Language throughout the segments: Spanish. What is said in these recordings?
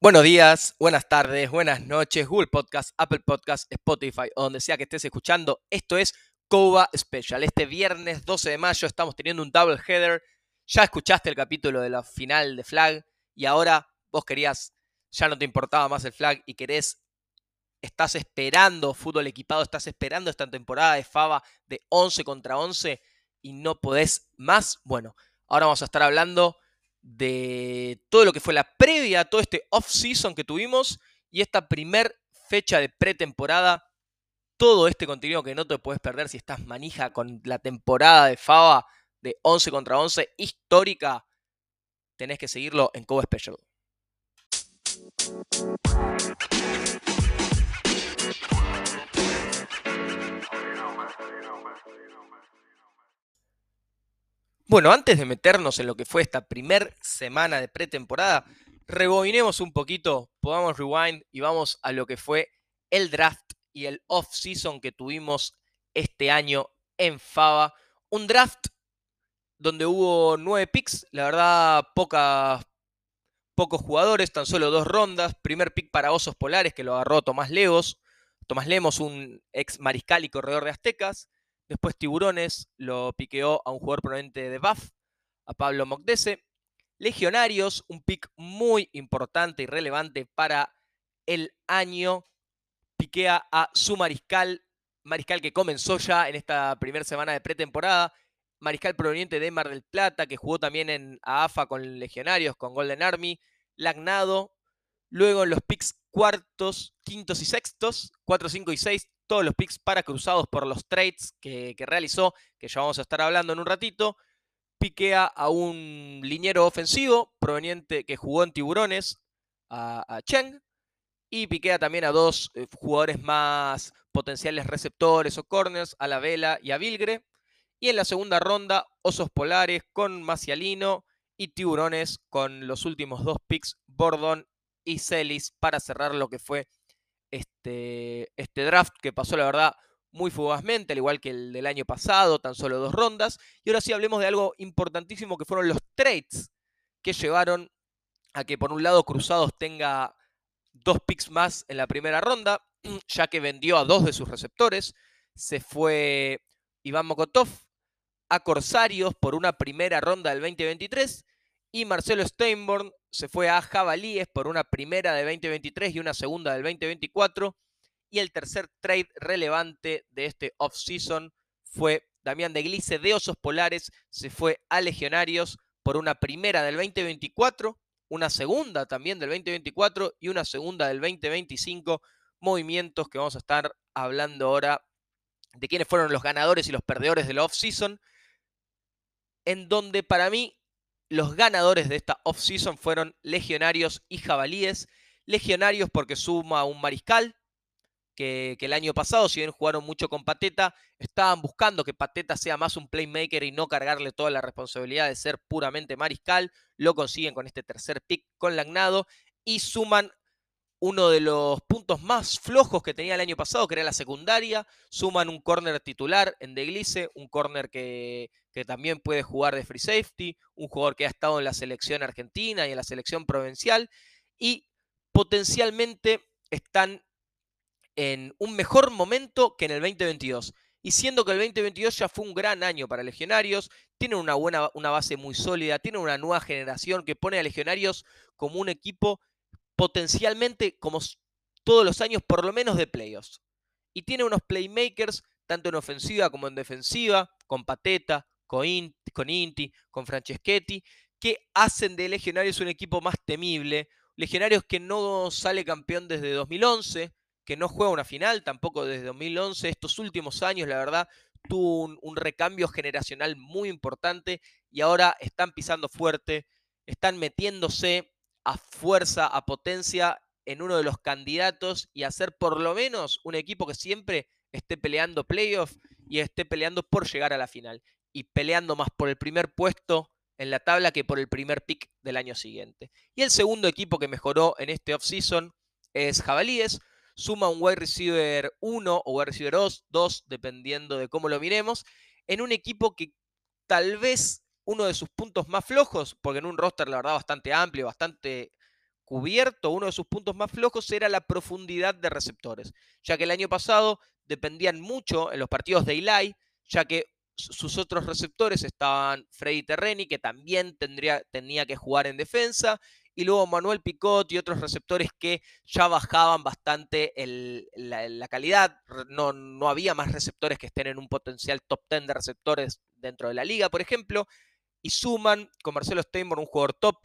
Buenos días, buenas tardes, buenas noches, Google Podcast, Apple Podcast, Spotify o donde sea que estés escuchando. Esto es Coba Special. Este viernes 12 de mayo estamos teniendo un double header. Ya escuchaste el capítulo de la final de Flag y ahora vos querías, ya no te importaba más el Flag y querés, estás esperando fútbol equipado, estás esperando esta temporada de Fava de 11 contra 11 y no podés más. Bueno, ahora vamos a estar hablando de todo lo que fue la previa, todo este off-season que tuvimos y esta primer fecha de pretemporada. Todo este contenido que no te puedes perder si estás manija con la temporada de Fava de 11 contra 11 histórica, tenés que seguirlo en Cobo Special. Bueno, antes de meternos en lo que fue esta primer semana de pretemporada, rebobinemos un poquito, podamos rewind y vamos a lo que fue el draft y el off-season que tuvimos este año en Fava. Un draft donde hubo nueve picks, la verdad, pocos jugadores, tan solo dos rondas. Primer pick para Osos Polares, que lo agarró Tomás Lemos. Tomás Lemos, un ex mariscal y corredor de Aztecas. Después Tiburones lo piqueó a un jugador proveniente de BAF, a Pablo Mocdese. Legionarios, un pick muy importante y relevante para el año. Piquea a su mariscal, mariscal que comenzó ya en esta primera semana de pretemporada. Mariscal proveniente de Mar del Plata, que jugó también en AFA con Legionarios, con Golden Army. Lagnado. Luego en los picks cuartos, quintos y sextos, 4, 5 y 6, todos los picks para cruzados por los trades que, realizó, que ya vamos a estar hablando en un ratito. Piquea a un liniero ofensivo proveniente que jugó en Tiburones, a, Cheng. Y piquea también a dos eh, jugadores más potenciales receptores o corners, a la Vela y a Vilgre. Y en la segunda ronda, Osos Polares con Macialino y Tiburones con los últimos dos picks, Bordon y Celis, para cerrar lo que fue este, este draft que pasó, la verdad, muy fugazmente, al igual que el del año pasado, tan solo dos rondas. Y ahora sí hablemos de algo importantísimo que fueron los trades que llevaron a que por un lado Cruzados tenga dos picks más en la primera ronda, ya que vendió a dos de sus receptores. Se fue Iván Mokotov a Corsarios por una primera ronda del 2023 y Marcelo Steinborn se fue a Jabalíes por una primera de 2023 y una segunda del 2024. Y el tercer trade relevante de este off-season fue Damián de Glice de Osos Polares, se fue a Legionarios por una primera del 2024, una segunda también del 2024 y una segunda del 2025. Movimientos que vamos a estar hablando ahora de quiénes fueron los ganadores y los perdedores del off-season, en donde para mí los ganadores de esta off-season fueron Legionarios y Jabalíes. Legionarios porque suma un mariscal, que, el año pasado, si bien jugaron mucho con Pateta, estaban buscando que Pateta sea más un playmaker y no cargarle toda la responsabilidad de ser puramente mariscal. Lo consiguen con este tercer pick con Lagnado y suman uno de los puntos más flojos que tenía el año pasado, que era la secundaria. Suman un corner titular en Deglice, un corner que, que, también puede jugar de free safety, un jugador que ha estado en la selección argentina y en la selección provincial. Y potencialmente están en un mejor momento que en el 2022. Y siendo que el 2022 ya fue un gran año para Legionarios, tienen una buena una base muy sólida, tienen una nueva generación que pone a Legionarios como un equipo potencialmente, como todos los años, por lo menos de playoffs. Y tiene unos playmakers, tanto en ofensiva como en defensiva, con Pateta, con Inti, con, Franceschetti, que hacen de Legionarios un equipo más temible. Legionarios que no sale campeón desde 2011, que no juega una final tampoco desde 2011. Estos últimos años, la verdad, tuvo un, un recambio generacional muy importante y ahora están pisando fuerte, están metiéndose a fuerza, a potencia en uno de los candidatos y hacer por lo menos un equipo que siempre esté peleando playoff y esté peleando por llegar a la final y peleando más por el primer puesto en la tabla que por el primer pick del año siguiente. Y el segundo equipo que mejoró en este offseason es Jabalíes. suma un wide receiver 1 o wide receiver 2, dependiendo de cómo lo miremos, en un equipo que tal vez uno de sus puntos más flojos, porque en un roster la verdad bastante amplio, bastante cubierto, uno de sus puntos más flojos era la profundidad de receptores, ya que el año pasado dependían mucho en los partidos de Eli, ya que sus otros receptores estaban Freddy Terreni, que también tendría, tenía que jugar en defensa, y luego Manuel Picot y otros receptores que ya bajaban bastante la, calidad. No, no había más receptores que estén en un potencial top 10 de receptores dentro de la liga, por ejemplo, y suman con Marcelo Steinborn un jugador top.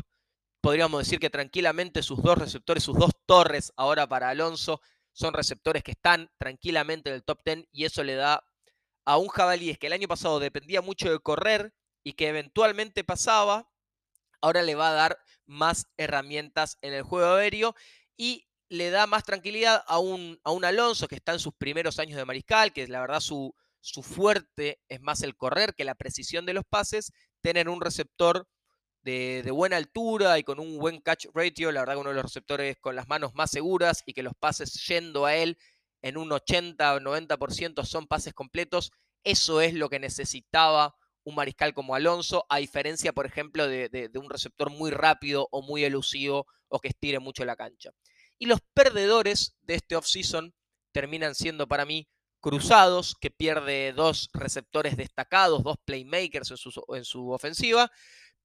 Podríamos decir que tranquilamente sus dos receptores, sus dos torres ahora para Alonso, son receptores que están tranquilamente en el top 10 y eso le da a un jabalí que el año pasado dependía mucho de correr y que eventualmente pasaba, ahora le va a dar más herramientas en el juego aéreo y le da más tranquilidad a un, a un Alonso que está en sus primeros años de mariscal, que la verdad su, su fuerte es más el correr que la precisión de los pases, tener un receptor de, buena altura y con un buen catch ratio, la verdad uno de los receptores con las manos más seguras y que los pases yendo a él en un 80 o 90% son pases completos, eso es lo que necesitaba un mariscal como Alonso, a diferencia, por ejemplo, de, de un receptor muy rápido o muy elusivo o que estire mucho la cancha. Y los perdedores de este offseason terminan siendo para mí Cruzados, que pierde dos receptores destacados, dos playmakers en su, en su ofensiva,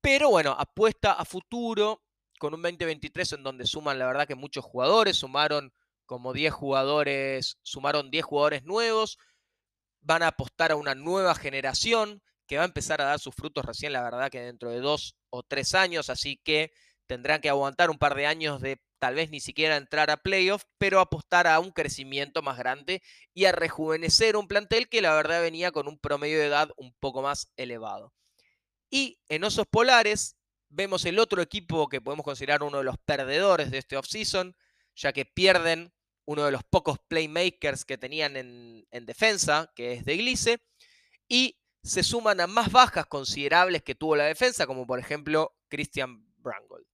pero bueno, apuesta a futuro con un 2023 en donde suman la verdad que muchos jugadores, sumaron como 10 jugadores, sumaron 10 jugadores nuevos, van a apostar a una nueva generación que va a empezar a dar sus frutos recién, la verdad que dentro de dos o tres años, así que tendrán que aguantar un par de años de tal vez ni siquiera entrar a playoff, pero apostar a un crecimiento más grande y a rejuvenecer un plantel que la verdad venía con un promedio de edad un poco más elevado. Y en Osos Polares vemos el otro equipo que podemos considerar uno de los perdedores de este offseason, ya que pierden uno de los pocos playmakers que tenían en, defensa, que es de Glice, y se suman a más bajas considerables que tuvo la defensa, como por ejemplo Christian Brangold.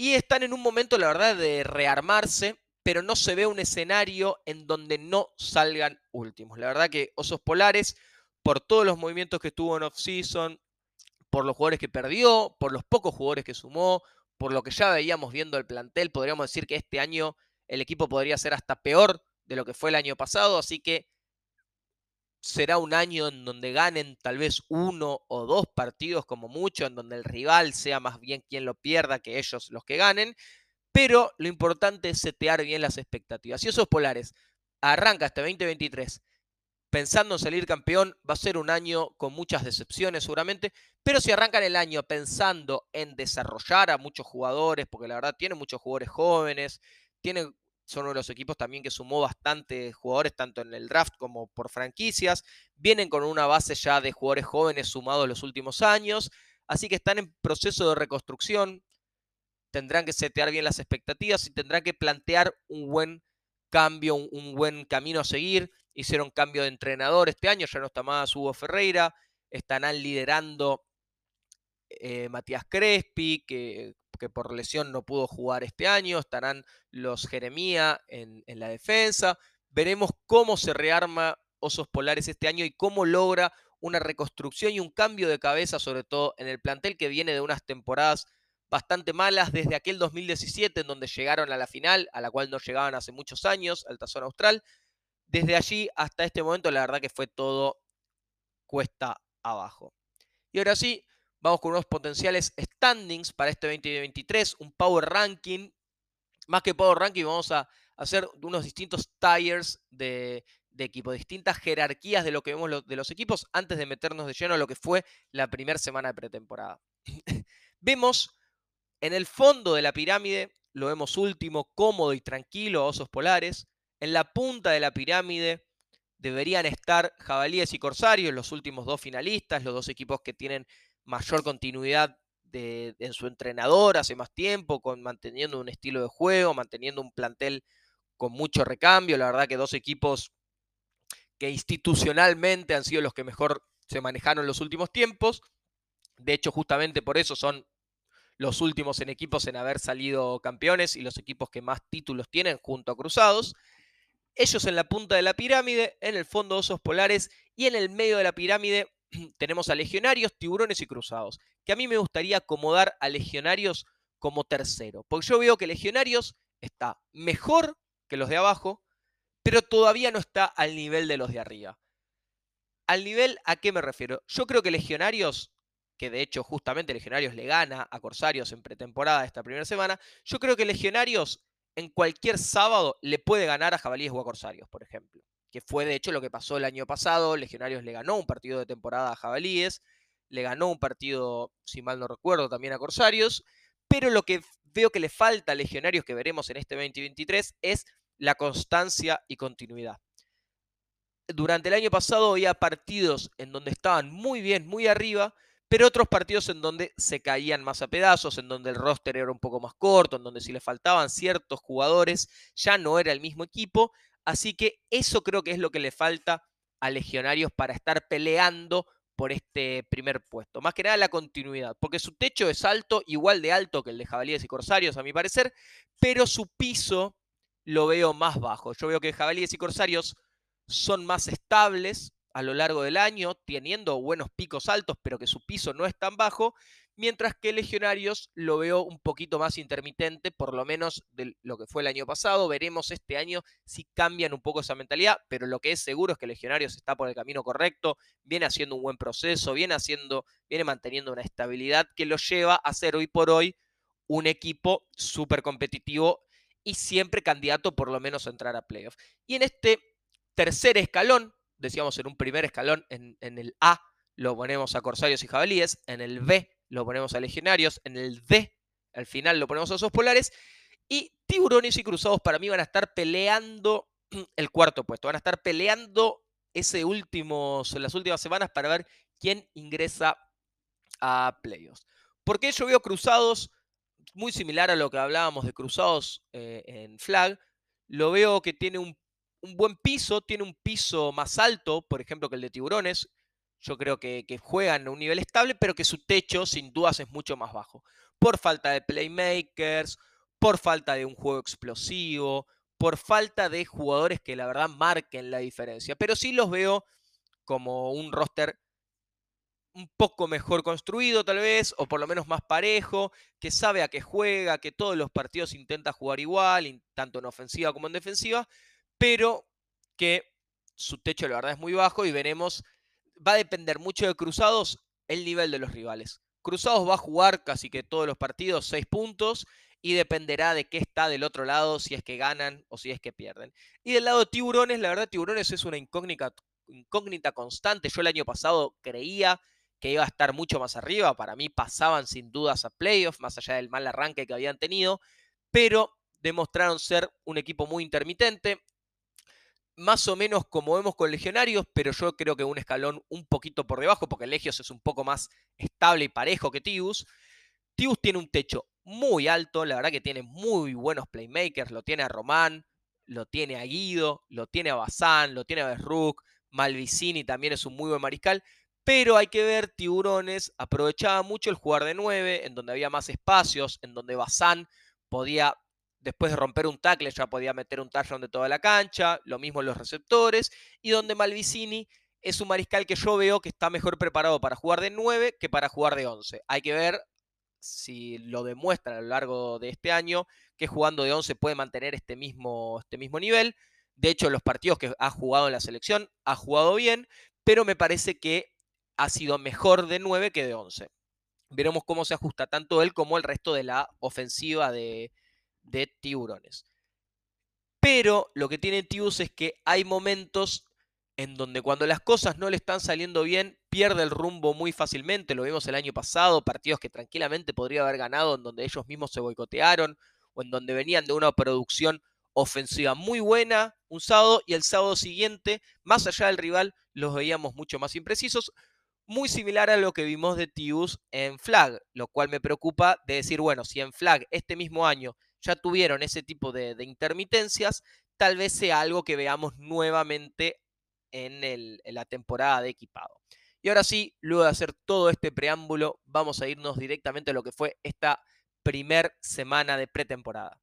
Y están en un momento, la verdad, de rearmarse, pero no se ve un escenario en donde no salgan últimos. La verdad que Osos Polares, por todos los movimientos que tuvo en offseason, por los jugadores que perdió, por los pocos jugadores que sumó, por lo que ya veíamos viendo el plantel, podríamos decir que este año el equipo podría ser hasta peor de lo que fue el año pasado, así que será un año en donde ganen tal vez uno o dos partidos como mucho, en donde el rival sea más bien quien lo pierda que ellos los que ganen, pero lo importante es setear bien las expectativas. Si esos polares arranca este 2023 pensando en salir campeón, va a ser un año con muchas decepciones seguramente, pero si arrancan el año pensando en desarrollar a muchos jugadores, porque la verdad tiene muchos jugadores jóvenes, tiene, son uno de los equipos también que sumó bastantes jugadores, tanto en el draft como por franquicias, vienen con una base ya de jugadores jóvenes sumados los últimos años, así que están en proceso de reconstrucción, tendrán que setear bien las expectativas y tendrán que plantear un buen cambio, un buen camino a seguir. Hicieron cambio de entrenador este año, ya no está más Hugo Ferreira, estarán liderando eh, Matías Crespi, que, que, por lesión no pudo jugar este año, estarán los Jeremía en, la defensa, veremos cómo se rearma Osos Polares este año y cómo logra una reconstrucción y un cambio de cabeza, sobre todo en el plantel que viene de unas temporadas bastante malas desde aquel 2017 en donde llegaron a la final, a la cual no llegaban hace muchos años, al Tazón Austral, desde allí hasta este momento, la verdad que fue todo cuesta abajo. Y ahora sí, vamos con unos potenciales standings para este 2023, un power ranking. Más que power ranking, vamos a hacer unos distintos tires de, equipo, distintas jerarquías de lo que vemos de los equipos antes de meternos de lleno a lo que fue la primera semana de pretemporada. vemos en el fondo de la pirámide, lo vemos último, cómodo y tranquilo, osos polares. En la punta de la pirámide deberían estar Jabalíes y Corsarios, los últimos dos finalistas, los dos equipos que tienen mayor continuidad en su entrenador hace más tiempo, con, manteniendo un estilo de juego, manteniendo un plantel con mucho recambio. La verdad que dos equipos que institucionalmente han sido los que mejor se manejaron en los últimos tiempos. De hecho, justamente por eso son los últimos en equipos en haber salido campeones y los equipos que más títulos tienen junto a Cruzados. Ellos en la punta de la pirámide, en el fondo osos polares y en el medio de la pirámide tenemos a legionarios, tiburones y cruzados. Que a mí me gustaría acomodar a legionarios como tercero, porque yo veo que legionarios está mejor que los de abajo, pero todavía no está al nivel de los de arriba. ¿Al nivel a qué me refiero? Yo creo que Legionarios, que de hecho justamente Legionarios le gana a Corsarios en pretemporada esta primera semana, yo creo que Legionarios en cualquier sábado le puede ganar a Jabalíes o a Corsarios, por ejemplo. Que fue de hecho lo que pasó el año pasado. Legionarios le ganó un partido de temporada a Jabalíes, le ganó un partido, si mal no recuerdo, también a Corsarios. Pero lo que veo que le falta a Legionarios que veremos en este 2023 es la constancia y continuidad durante el año pasado había partidos en donde estaban muy bien, muy arriba, pero otros partidos en donde se caían más a pedazos, en donde el roster era un poco más corto, en donde si le faltaban ciertos jugadores ya no era el mismo equipo. Así que eso creo que es lo que le falta a Legionarios para estar peleando por este primer puesto. Más que nada la continuidad, porque su techo es alto, igual de alto que el de Jabalíes y Corsarios, a mi parecer, pero su piso lo veo más bajo. Yo veo que Jabalíes y Corsarios son más estables a lo largo del año, teniendo buenos picos altos, pero que su piso no es tan bajo, mientras que Legionarios lo veo un poquito más intermitente, por lo menos de lo que fue el año pasado. Veremos este año si cambian un poco esa mentalidad, pero lo que es seguro es que Legionarios está por el camino correcto, viene haciendo un buen proceso, viene haciendo, viene manteniendo una estabilidad que lo lleva a ser hoy por hoy un equipo súper competitivo y siempre candidato por lo menos a entrar a playoff. Y en este tercer escalón, decíamos en un primer escalón, en, el A lo ponemos a Corsarios y Jabalíes, en el B lo ponemos a Legionarios, en el D al final lo ponemos a Osos Polares, y Tiburones y Cruzados para mí van a estar peleando el cuarto puesto, van a estar peleando ese último, las últimas semanas para ver quién ingresa a playoffs. Porque yo veo Cruzados muy similar a lo que hablábamos de Cruzados eh, en Flag, lo veo que tiene un un buen piso, tiene un piso más alto, por ejemplo, que el de Tiburones. Yo creo que, juegan a un nivel estable, pero que su techo sin dudas es mucho más bajo. Por falta de playmakers, por falta de un juego explosivo, por falta de jugadores que la verdad marquen la diferencia. Pero sí los veo como un roster un poco mejor construido tal vez, o por lo menos más parejo, que sabe a qué juega, que todos los partidos intenta jugar igual, tanto en ofensiva como en defensiva, pero que su techo la verdad es muy bajo y veremos, va a depender mucho de Cruzados el nivel de los rivales. Cruzados va a jugar casi que todos los partidos 6 puntos y dependerá de qué está del otro lado, si es que ganan o si es que pierden. Y del lado de Tiburones, la verdad Tiburones es una incógnita, incógnita constante. Yo el año pasado creía que iba a estar mucho más arriba, para mí pasaban sin dudas a playoffs, más allá del mal arranque que habían tenido, pero demostraron ser un equipo muy intermitente, más o menos como vemos con Legionarios, pero yo creo que un escalón un poquito por debajo, porque Legios es un poco más estable y parejo que Tibus. Tibus tiene un techo muy alto, la verdad que tiene muy buenos playmakers, lo tiene a Román, lo tiene a Guido, lo tiene a Bazán, lo tiene a Besruk, Malvicini también es un muy buen mariscal, pero hay que ver, Tiburones aprovechaba mucho el jugar de 9, en donde había más espacios, en donde Bazán podía después de romper un tackle ya podía meter un touchdown de toda la cancha, lo mismo en los receptores, y donde Malvicini es un mariscal que yo veo que está mejor preparado para jugar de 9 que para jugar de 11. Hay que ver si lo demuestra a lo largo de este año, que jugando de 11 puede mantener este mismo, este mismo nivel. De hecho, los partidos que ha jugado en la selección ha jugado bien, pero me parece que ha sido mejor de 9 que de 11. Veremos cómo se ajusta tanto él como el resto de la ofensiva de, de tiburones. Pero lo que tiene Tibus es que hay momentos en donde cuando las cosas no le están saliendo bien, pierde el rumbo muy fácilmente. Lo vimos el año pasado, partidos que tranquilamente podría haber ganado, en donde ellos mismos se boicotearon, o en donde venían de una producción ofensiva muy buena un sábado, y el sábado siguiente, más allá del rival, los veíamos mucho más imprecisos. Muy similar a lo que vimos de Tibus en Flag, lo cual me preocupa de decir, bueno, si en Flag este mismo año ya tuvieron ese tipo de, intermitencias, tal vez sea algo que veamos nuevamente en, la temporada de equipado. Y ahora sí, luego de hacer todo este preámbulo, vamos a irnos directamente a lo que fue esta primer semana de pretemporada.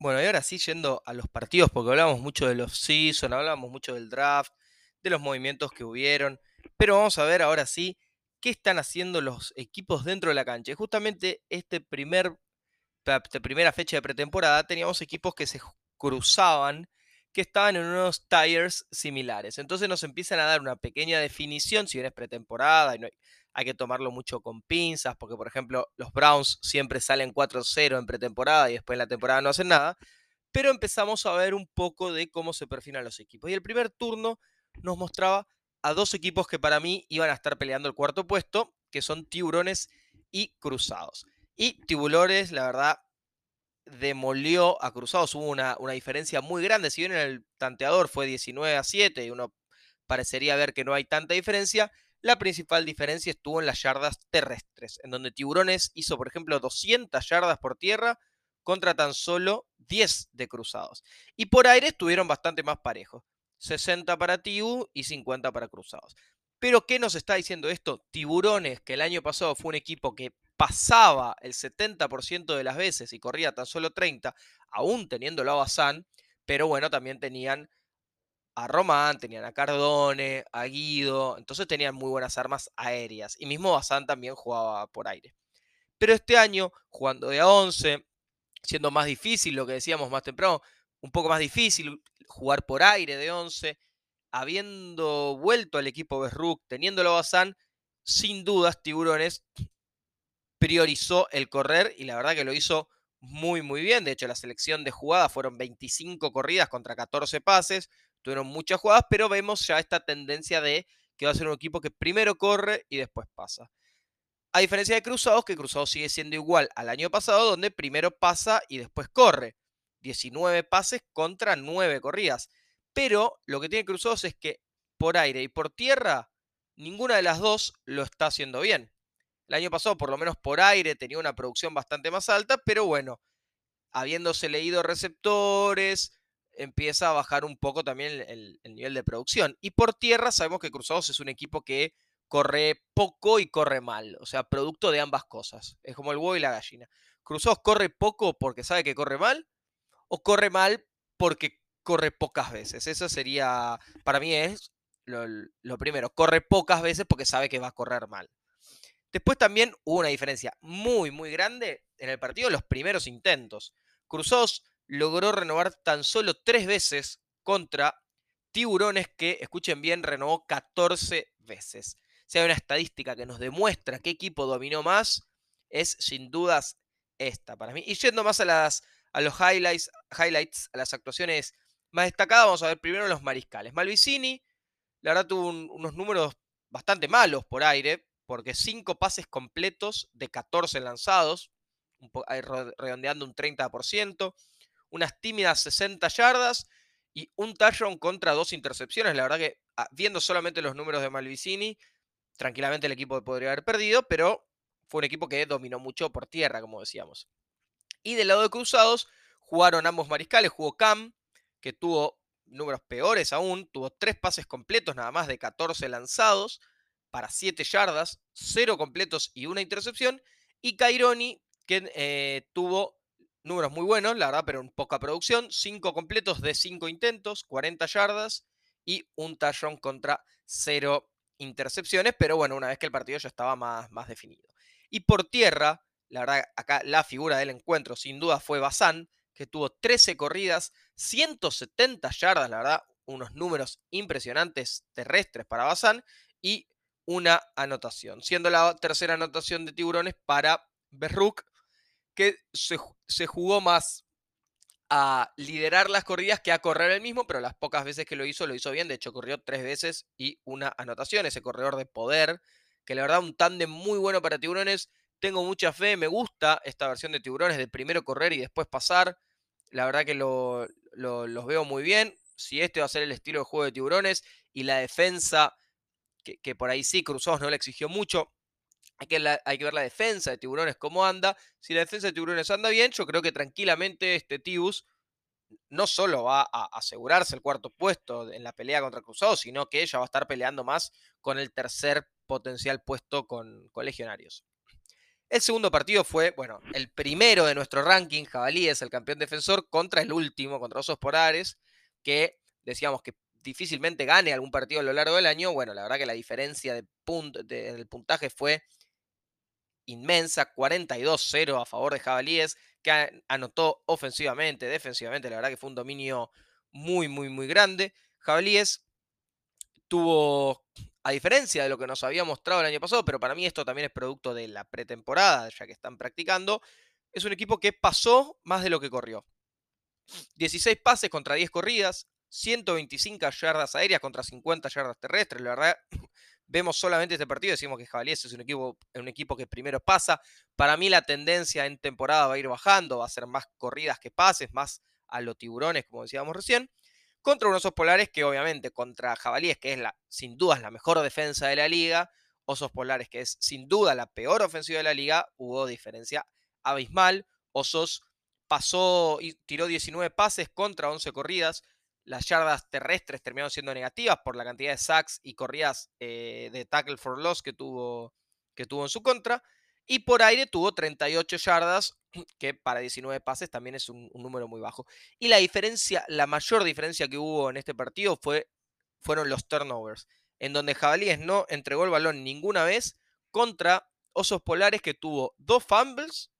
Bueno, y ahora sí, yendo a los partidos, porque hablamos mucho de los season, hablamos mucho del draft, de los movimientos que hubieron, pero vamos a ver ahora sí qué están haciendo los equipos dentro de la cancha. Justamente este primer, esta primera fecha de pretemporada teníamos equipos que se cruzaban, que estaban en unos tires similares. Entonces nos empiezan a dar una pequeña definición, si bien es pretemporada y no hay, hay que tomarlo mucho con pinzas, porque por ejemplo los Browns siempre salen 4-0 en pretemporada y después en la temporada no hacen nada, pero empezamos a ver un poco de cómo se perfilan los equipos. Y el primer turno nos mostraba a dos equipos que para mí iban a estar peleando el cuarto puesto, que son Tiburones y Cruzados. Y Tiburones, la verdad, demolió a Cruzados. Hubo una, diferencia muy grande. Si bien en el tanteador fue 19 a 7 y uno parecería ver que no hay tanta diferencia, la principal diferencia estuvo en las yardas terrestres, en donde Tiburones hizo, por ejemplo, 200 yardas por tierra contra tan solo 10 de cruzados. Y por aire estuvieron bastante más parejos, 60 para Tibu y 50 para cruzados. Pero ¿qué nos está diciendo esto? Tiburones, que el año pasado fue un equipo que pasaba el 70% de las veces y corría tan solo 30, aún teniéndolo a Bazán, pero bueno, también tenían a Román, tenían a Cardone, a Guido, entonces tenían muy buenas armas aéreas. Y mismo Bazán también jugaba por aire. Pero este año, jugando de a 11, siendo más difícil, lo que decíamos más temprano, un poco más difícil jugar por aire de 11, habiendo vuelto al equipo Besruk, teniéndolo a Bazán, sin dudas Tiburones priorizó el correr y la verdad que lo hizo muy muy bien. De hecho, la selección de jugadas fueron 25 corridas contra 14 pases, tuvieron muchas jugadas, pero vemos ya esta tendencia de que va a ser un equipo que primero corre y después pasa. A diferencia de Cruzados, que Cruzados sigue siendo igual al año pasado, donde primero pasa y después corre. 19 pases contra 9 corridas. Pero lo que tiene Cruzados es que por aire y por tierra, ninguna de las dos lo está haciendo bien. El año pasado, por lo menos por aire, tenía una producción bastante más alta, pero bueno, habiéndose leído receptores, empieza a bajar un poco también el, nivel de producción. Y por tierra sabemos que Cruzados es un equipo que corre poco y corre mal, o sea, producto de ambas cosas. Es como el huevo y la gallina. Cruzados corre poco porque sabe que corre mal, o corre mal porque corre pocas veces. Eso sería, para mí es lo, lo primero, corre pocas veces porque sabe que va a correr mal. Después también hubo una diferencia muy, muy grande en el partido, los primeros intentos. Cruzados logró renovar tan solo tres veces contra Tiburones que, escuchen bien, renovó 14 veces. Si hay una estadística que nos demuestra qué equipo dominó más, es sin dudas esta para mí. Y yendo más a, las, a los highlights, highlights, a las actuaciones más destacadas, vamos a ver primero los mariscales. Malvicini, la verdad, tuvo unos números bastante malos por aire, porque cinco pases completos de 14 lanzados, redondeando un 30% unas tímidas 60 yardas y un touchdown contra dos intercepciones. La verdad que ah, viendo solamente los números de Malvicini, tranquilamente el equipo podría haber perdido, pero fue un equipo que dominó mucho por tierra, como decíamos. Y del lado de Cruzados, jugaron ambos mariscales, jugó Cam, que tuvo números peores aún, tuvo tres pases completos, nada más de 14 lanzados, para 7 yardas, 0 completos y una intercepción, y Caironi, que eh, tuvo números muy buenos, la verdad, pero en poca producción. 5 completos de 5 intentos, 40 yardas y un touchdown contra 0 intercepciones. Pero bueno, una vez que el partido ya estaba más, más definido. Y por tierra, la verdad, acá la figura del encuentro sin duda fue Bazán, que tuvo 13 corridas, 170 yardas, la verdad, unos números impresionantes terrestres para Bazán y una anotación, siendo la tercera anotación de Tiburones para Berruk, que se, jugó más a liderar las corridas que a correr el mismo, pero las pocas veces que lo hizo, lo hizo bien. De hecho, corrió tres veces y una anotación. Ese corredor de poder, que la verdad, un tándem muy bueno para tiburones. Tengo mucha fe, me gusta esta versión de tiburones de primero correr y después pasar. La verdad que lo, los veo muy bien. Si este va a ser el estilo de juego de tiburones y la defensa, que, que por ahí sí, Cruzados no le exigió mucho, Hay que, ver la defensa de Tiburones cómo anda. Si la defensa de Tiburones anda bien, yo creo que tranquilamente este Tibus no solo va a asegurarse el cuarto puesto en la pelea contra Cruzado, sino que ella va a estar peleando más con el tercer potencial puesto con, Legionarios. El segundo partido fue, bueno, el primero de nuestro ranking, Jabalíes, el campeón defensor, contra el último, contra Osos Polares, que decíamos que difícilmente gane algún partido a lo largo del año. Bueno, la verdad que la diferencia de del puntaje fue inmensa, 42-0 a favor de Jabalíes, que anotó ofensivamente, defensivamente, la verdad que fue un dominio muy, muy, muy grande. Jabalíes tuvo, a diferencia de lo que nos había mostrado el año pasado, pero para mí esto también es producto de la pretemporada, ya que están practicando, es un equipo que pasó más de lo que corrió. 16 pases contra 10 corridas, 125 yardas aéreas contra 50 yardas terrestres. La verdad, vemos solamente este partido, decimos que Jabalíes es un equipo, un equipo que primero pasa. Para mí la tendencia en temporada va a ir bajando, va a ser más corridas que pases, más a los tiburones, como decíamos recién. Contra unos osos polares que obviamente contra Jabalíes, que es la, sin duda la mejor defensa de la liga, osos polares, que es sin duda la peor ofensiva de la liga, hubo diferencia abismal. Osos pasó y tiró 19 pases contra 11 corridas, las yardas terrestres terminaron siendo negativas por la cantidad de sacks y corridas eh, de tackle for loss que tuvo, que tuvo en su contra. Y por aire tuvo 38 yardas, que para 19 pases también es un, número muy bajo. Y la diferencia, la mayor diferencia que hubo en este partido fue, fueron los turnovers, en donde Jabalíes no entregó el balón ninguna vez contra Osos Polares que tuvo dos fumbles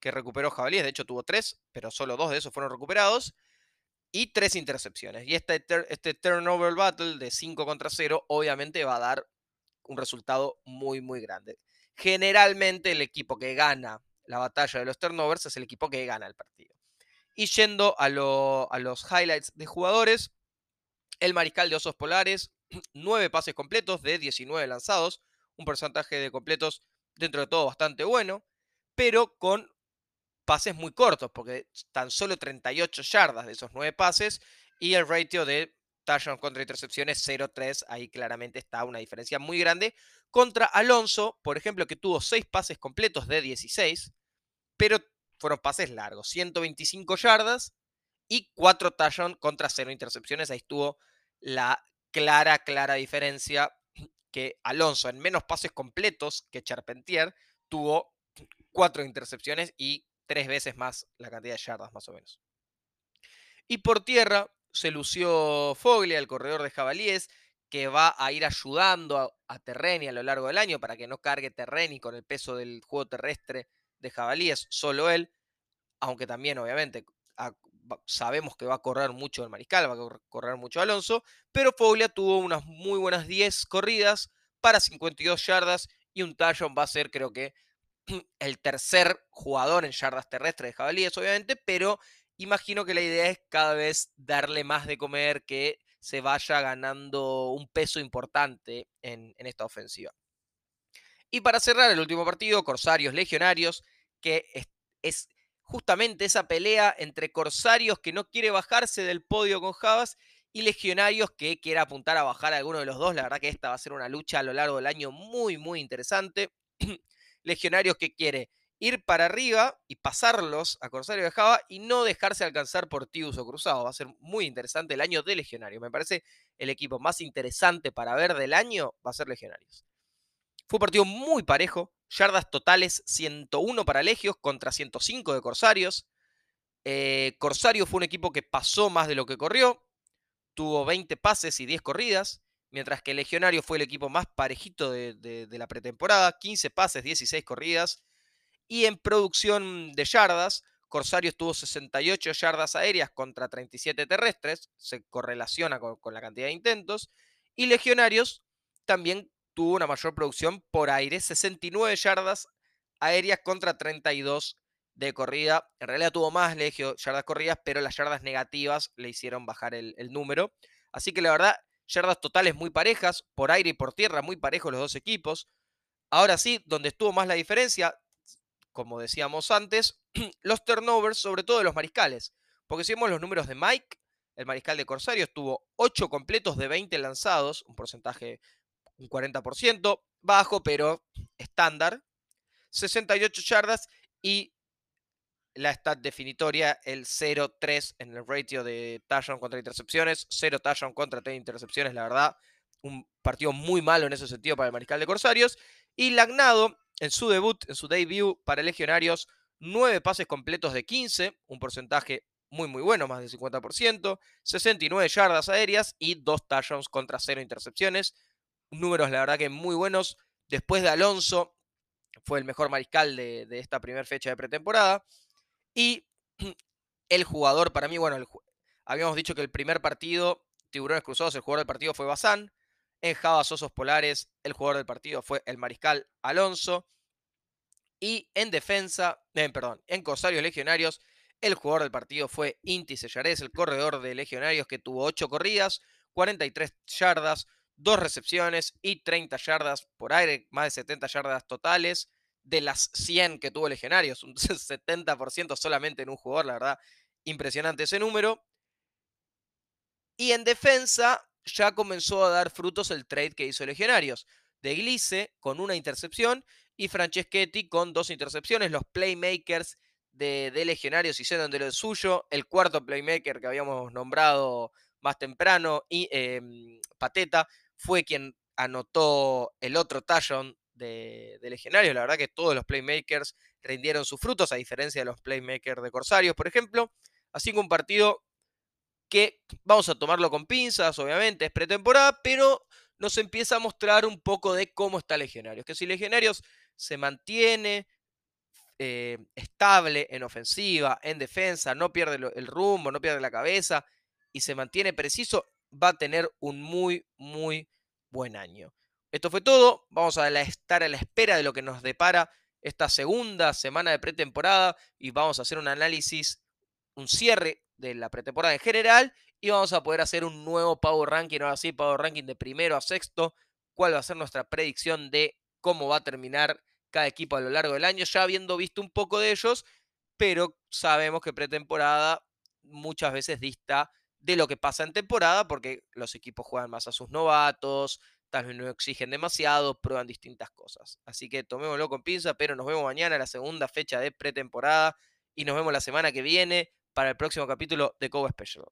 que recuperó Jabalíes, de hecho tuvo tres, pero solo dos de esos fueron recuperados, y tres intercepciones. Y este, este turnover battle de 5 contra 0 obviamente va a dar un resultado muy, muy grande. Generalmente el equipo que gana la batalla de los turnovers es el equipo que gana el partido. Y yendo a, a los highlights de jugadores, el mariscal de Osos Polares, 9 pases completos de 19 lanzados, un porcentaje de completos dentro de todo bastante bueno, pero con pases muy cortos, porque tan solo 38 yardas de esos 9 pases y el ratio de touchdowns contra intercepciones 0-3, ahí claramente está una diferencia muy grande. Contra Alonso, por ejemplo, que tuvo 6 pases completos de 16, pero fueron pases largos, 125 yardas y 4 touchdowns contra 0 intercepciones. Ahí estuvo la clara, clara diferencia que Alonso en menos pases completos que Charpentier tuvo 4 intercepciones y tres veces más la cantidad de yardas, más o menos. Y por tierra se lució Foglia, el corredor de jabalíes, que va a ir ayudando a, Terreni a lo largo del año para que no cargue Terreni con el peso del juego terrestre de jabalíes, solo él, aunque también obviamente sabemos que va a correr mucho el mariscal, va a correr mucho Alonso, pero Foglia tuvo unas muy buenas 10 corridas para 52 yardas y un touchdown va a ser creo que el tercer jugador en yardas terrestres de jabalíes, obviamente, pero imagino que la idea es cada vez darle más de comer, que se vaya ganando un peso importante en, esta ofensiva. Y para cerrar el último partido, Corsarios Legionarios, que es, justamente esa pelea entre Corsarios que no quiere bajarse del podio con Javas y Legionarios que quiere apuntar a bajar a alguno de los dos. La verdad que esta va a ser una lucha a lo largo del año muy, muy interesante. Legionarios que quiere ir para arriba y pasarlos a Corsario de Java y no dejarse alcanzar por Tibus o Cruzado. Va a ser muy interesante el año de Legionarios. Me parece el equipo más interesante para ver del año va a ser Legionarios. Fue un partido muy parejo. Yardas totales 101 para Legios contra 105 de Corsarios. Eh, Corsario fue un equipo que pasó más de lo que corrió. Tuvo 20 pases y 10 corridas mientras que Legionario fue el equipo más parejito de, la pretemporada, 15 pases, 16 corridas, y en producción de yardas, Corsario tuvo 68 yardas aéreas contra 37 terrestres, se correlaciona con, la cantidad de intentos, y Legionarios también tuvo una mayor producción por aire, 69 yardas aéreas contra 32 de corrida. En realidad tuvo más Legio yardas corridas, pero las yardas negativas le hicieron bajar el número. Así que la verdad, yardas totales muy parejas, por aire y por tierra muy parejos los dos equipos. Ahora sí, donde estuvo más la diferencia, como decíamos antes, los turnovers, sobre todo de los mariscales. Porque si vemos los números de Mike, el mariscal de Corsarios tuvo 8 completos de 20 lanzados, un porcentaje, un 40%, bajo, pero estándar, 68 yardas y la stat definitoria, el 0-3 en el ratio de touchdown contra intercepciones, 0 touchdown contra 3 intercepciones, la verdad, un partido muy malo en ese sentido para el mariscal de Corsarios. Y Lagnado, en su debut, en su debut para Legionarios, 9 pases completos de 15, un porcentaje muy muy bueno, más del 50%, 69 yardas aéreas y 2 touchdowns contra 0 intercepciones. Números, la verdad que muy buenos. Después de Alonso, fue el mejor mariscal de, de esta primera fecha de pretemporada. Y el jugador, para mí, bueno, habíamos dicho que el primer partido, Tiburones Cruzados, el jugador del partido fue Bazán. En Javas Osos Polares, el jugador del partido fue el mariscal Alonso. Y en defensa, eh, perdón, en Corsarios Legionarios, el jugador del partido fue Inti Sellares, el corredor de Legionarios que tuvo 8 corridas, 43 yardas, 2 recepciones y 30 yardas por aire, más de 70 yardas totales de las 100 que tuvo Legionarios, un 70% solamente en un jugador, la verdad, impresionante ese número. Y en defensa ya comenzó a dar frutos el trade que hizo Legionarios, de Glice con una intercepción y Franceschetti con dos intercepciones, los playmakers de, Legionarios hicieron de lo suyo, el cuarto playmaker que habíamos nombrado más temprano, y em, Pateta, fue quien anotó el otro touchdown de, Legionarios. La verdad que todos los playmakers rindieron sus frutos, a diferencia de los playmakers de Corsarios, por ejemplo. Así que un partido que vamos a tomarlo con pinzas, obviamente, es pretemporada, pero nos empieza a mostrar un poco de cómo está Legionarios. Que si Legionarios se mantiene eh, estable en ofensiva, en defensa, no pierde el rumbo, no pierde la cabeza y se mantiene preciso, va a tener un muy, muy buen año. Esto fue todo. Vamos a estar a la espera de lo que nos depara esta segunda semana de pretemporada y vamos a hacer un análisis, un cierre de la pretemporada en general y vamos a poder hacer un nuevo Power Ranking, ahora sí, Power Ranking de primero a sexto, cuál va a ser nuestra predicción de cómo va a terminar cada equipo a lo largo del año, ya habiendo visto un poco de ellos, pero sabemos que pretemporada muchas veces dista de lo que pasa en temporada, porque los equipos juegan más a sus novatos, no exigen demasiado, prueban distintas cosas. Así que tomémoslo con pinza, pero nos vemos mañana, la segunda fecha de pretemporada, y nos vemos la semana que viene para el próximo capítulo de Coba Special.